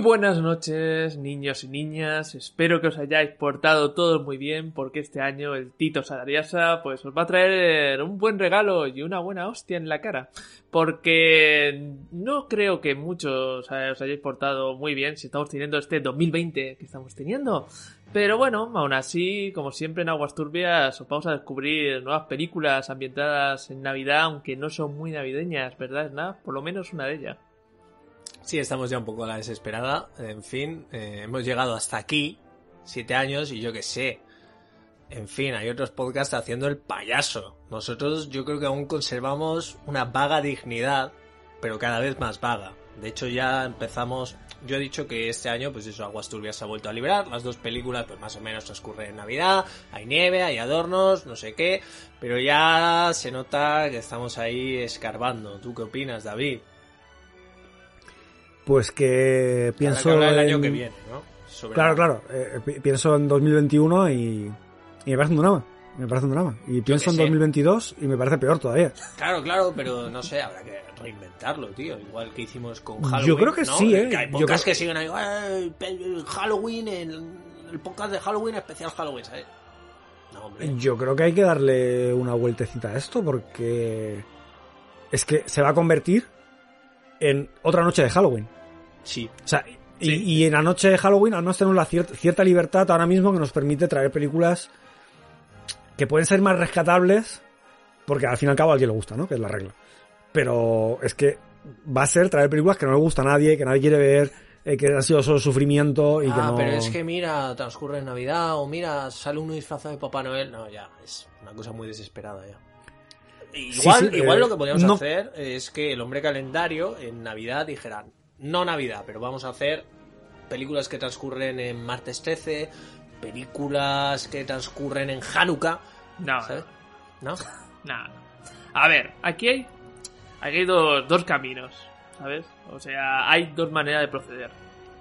Buenas noches, niños y niñas. Espero que os hayáis portado todos muy bien, porque este año el Tito Salariasa pues os va a traer un buen regalo y una buena hostia en la cara. Porque no creo que muchos os hayáis portado muy bien si estamos teniendo este 2020 que estamos teniendo. Pero bueno, aún así, como siempre en Aguas Turbias, os vamos a descubrir nuevas películas ambientadas en Navidad, aunque no son muy navideñas, ¿verdad, Snap? Por lo menos una de ellas. Sí, estamos ya un poco a la desesperada. En fin, eh, hemos llegado hasta aquí, siete años, y yo qué sé. En fin, hay otros podcasts haciendo el payaso. Nosotros yo creo que aún conservamos una vaga dignidad, pero cada vez más vaga. De hecho ya empezamos, yo he dicho que este año, pues eso, Aguas Turbias se ha vuelto a liberar. Las dos películas, pues más o menos transcurren en Navidad. Hay nieve, hay adornos, no sé qué. Pero ya se nota que estamos ahí escarbando. ¿Tú qué opinas, David? Pues que pienso. Que hablar el año en- que viene, ¿no? Sobre- Claro, claro. eh, pi- pienso en 2021 y, y me parece un drama. Me parece un drama. Y pienso en sé. 2022 y me parece peor todavía. Claro, claro, pero no sé, habrá que reinventarlo, tío. Igual que hicimos con Halloween. Yo creo que ¿no? sí, ¿eh? Que hay podcasts creo- que siguen ahí, "Eh, pe- Halloween, el, el podcast de Halloween, especial Halloween, ¿sabes? No, hombre. Yo creo que hay que darle una vueltecita a esto porque es que se va a convertir en otra noche de Halloween. Sí. O sea, y, Sí. y en la noche de Halloween al menos tenemos la cier- cierta libertad ahora mismo que nos permite traer películas que pueden ser más rescatables, porque al fin y al cabo a alguien le gusta, ¿no? Que es la regla. Pero es que va a ser traer películas que no le gusta a nadie, que nadie quiere ver, eh, que ha sido solo sufrimiento y que ah, no... pero es que mira, transcurre en Navidad, o mira, sale uno disfrazado de Papá Noel. No, ya, es una cosa muy desesperada ya. Igual, sí, igual eh, lo que podríamos no- hacer es que el hombre calendario en Navidad dijera, no Navidad, pero vamos a hacer películas que transcurren en martes 13, películas que transcurren en Hanukkah, No, ¿sabes? ¿No? no. A ver, aquí hay, aquí hay dos, dos caminos, ¿sabes? O sea, hay dos maneras de proceder.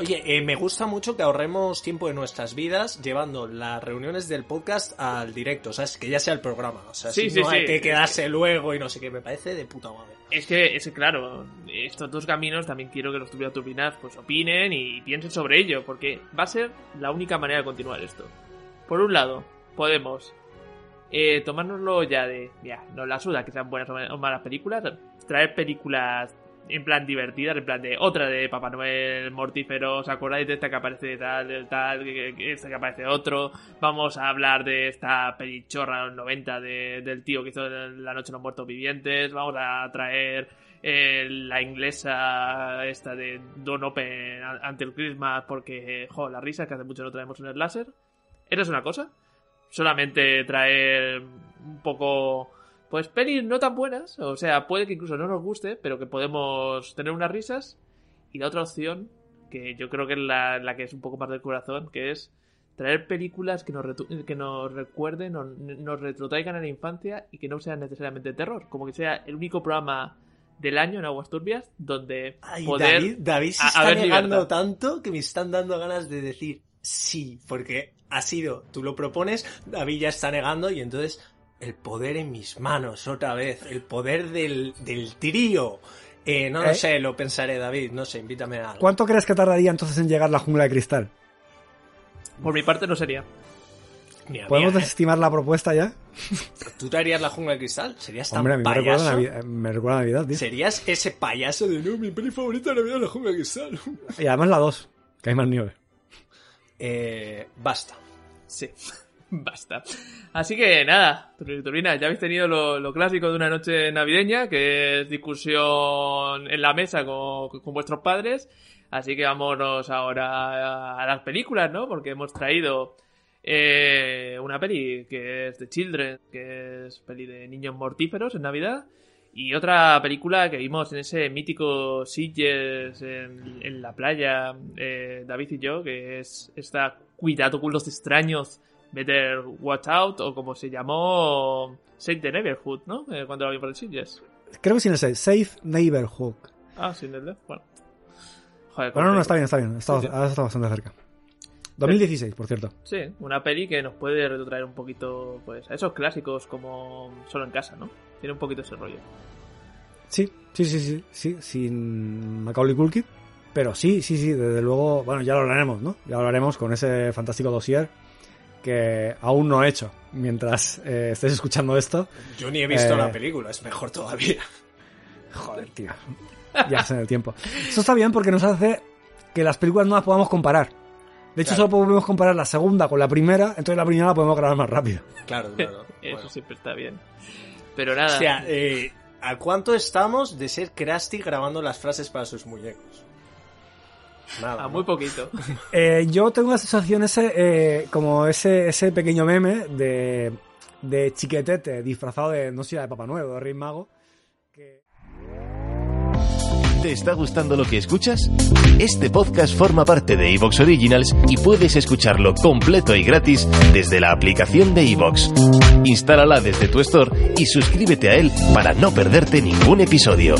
Oye, eh, me gusta mucho que ahorremos tiempo de nuestras vidas llevando las reuniones del podcast al directo, o sea, es que ya sea el programa, o sea, Sí, si sí, no hay sí. que quedarse luego y no sé qué, me parece de puta madre. Es que, es que, claro, estos dos caminos también quiero que los tuviera turbinas pues opinen y piensen sobre ello, porque va a ser la única manera de continuar esto. Por un lado, podemos eh, tomárnoslo ya de, ya, nos la suda que sean buenas o malas películas, traer películas en plan divertidas, en plan de otra de Papá Noel mortífero, ¿os acordáis de esta que aparece tal, tal, esta que aparece otro? Vamos a hablar de esta pelichorra de los 90 de- del tío que hizo La Noche de los Muertos Vivientes, vamos a traer eh, la inglesa esta de Don Open ante el Christmas porque, jo, la risa que hace mucho no traemos en el láser. ¿Eso es una cosa? Solamente traer un poco pues pelis no tan buenas, o sea, puede que incluso no nos guste, pero que podemos tener unas risas. Y la otra opción, que yo creo que es la, la que es un poco más del corazón, que es traer películas que nos, que nos recuerden o nos retrotraigan a la infancia y que no sean necesariamente terror, como que sea el único programa del año en Aguas Turbias donde Ay, poder David, David se está negando tanto que me están dando ganas de decir sí, porque ha sido, tú lo propones, David ya está negando y entonces el poder en mis manos otra vez, el poder del, del trío. Eh, no lo ¿Eh? sé, lo pensaré, David, no sé, invítame a algo. ¿Cuánto crees que tardaría entonces en llegar la jungla de cristal? Por mi parte no sería. ¿Podemos mira, desestimar la propuesta ya? ¿eh? ¿Tú te harías la jungla de cristal? ¿Serías tan Hombre, a mí me recuerda, payaso? Navidad, me recuerda a Navidad, tío. ¿Serías ese payaso de no, mi peli favorita de Navidad es la jungla de cristal? Y además la 2, que hay más nieve. Eh, basta. Sí. Basta. Así que nada, Turbina, ya habéis tenido lo, lo clásico de una noche navideña, que es discusión en la mesa con, con vuestros padres. Así que vámonos ahora a, a las películas, ¿no? Porque hemos traído eh, una peli que es de Children, que es peli de niños mortíferos en Navidad. Y otra película que vimos en ese mítico Sitges en, en la playa, eh, David y yo, que es esta Cuidado con los extraños, Better Watch Out, o como se llamó Save the Neighborhood, ¿no? Eh, cuando la vimos en Sitges. Creo que sin el 6. Safe Neighborhood. Ah, sin el. Bueno. Joder, Bueno, no, está bien, está bien. Está, Sí, sí. ahora está bastante cerca. 2016, por cierto. Sí, una peli que nos puede retrotraer un poquito pues a esos clásicos como Solo en casa, ¿no? Tiene un poquito ese rollo. Sí, sí, sí, sí, sí, sin Macaulay Culkin. Pero sí, sí, sí, desde luego, bueno, ya lo hablaremos, ¿no? Ya lo hablaremos con ese fantástico dossier que aún no he hecho mientras eh, estés escuchando esto. Yo ni he visto Eh. la película, es mejor todavía. Joder, tío. Ya en el tiempo. Eso está bien porque nos hace que las películas no las podamos comparar. De hecho, Claro. solo podemos comparar la segunda con la primera, entonces la primera la podemos grabar más rápido. Claro, claro. Eso Bueno. siempre está bien. Pero nada. O sea, eh, ¿a cuánto estamos de ser Krusty grabando las frases para sus muñecos? Nada. a muy poquito. Eh, yo tengo la sensación ese, eh, como ese, ese pequeño meme de, de chiquetete disfrazado de, no sé, de Papá Nuevo, de Rey Mago. Que... ¿Te está gustando lo que escuchas? Este podcast forma parte de Evox Originals y puedes escucharlo completo y gratis desde la aplicación de Evox. Instálala desde tu store y suscríbete a él para no perderte ningún episodio.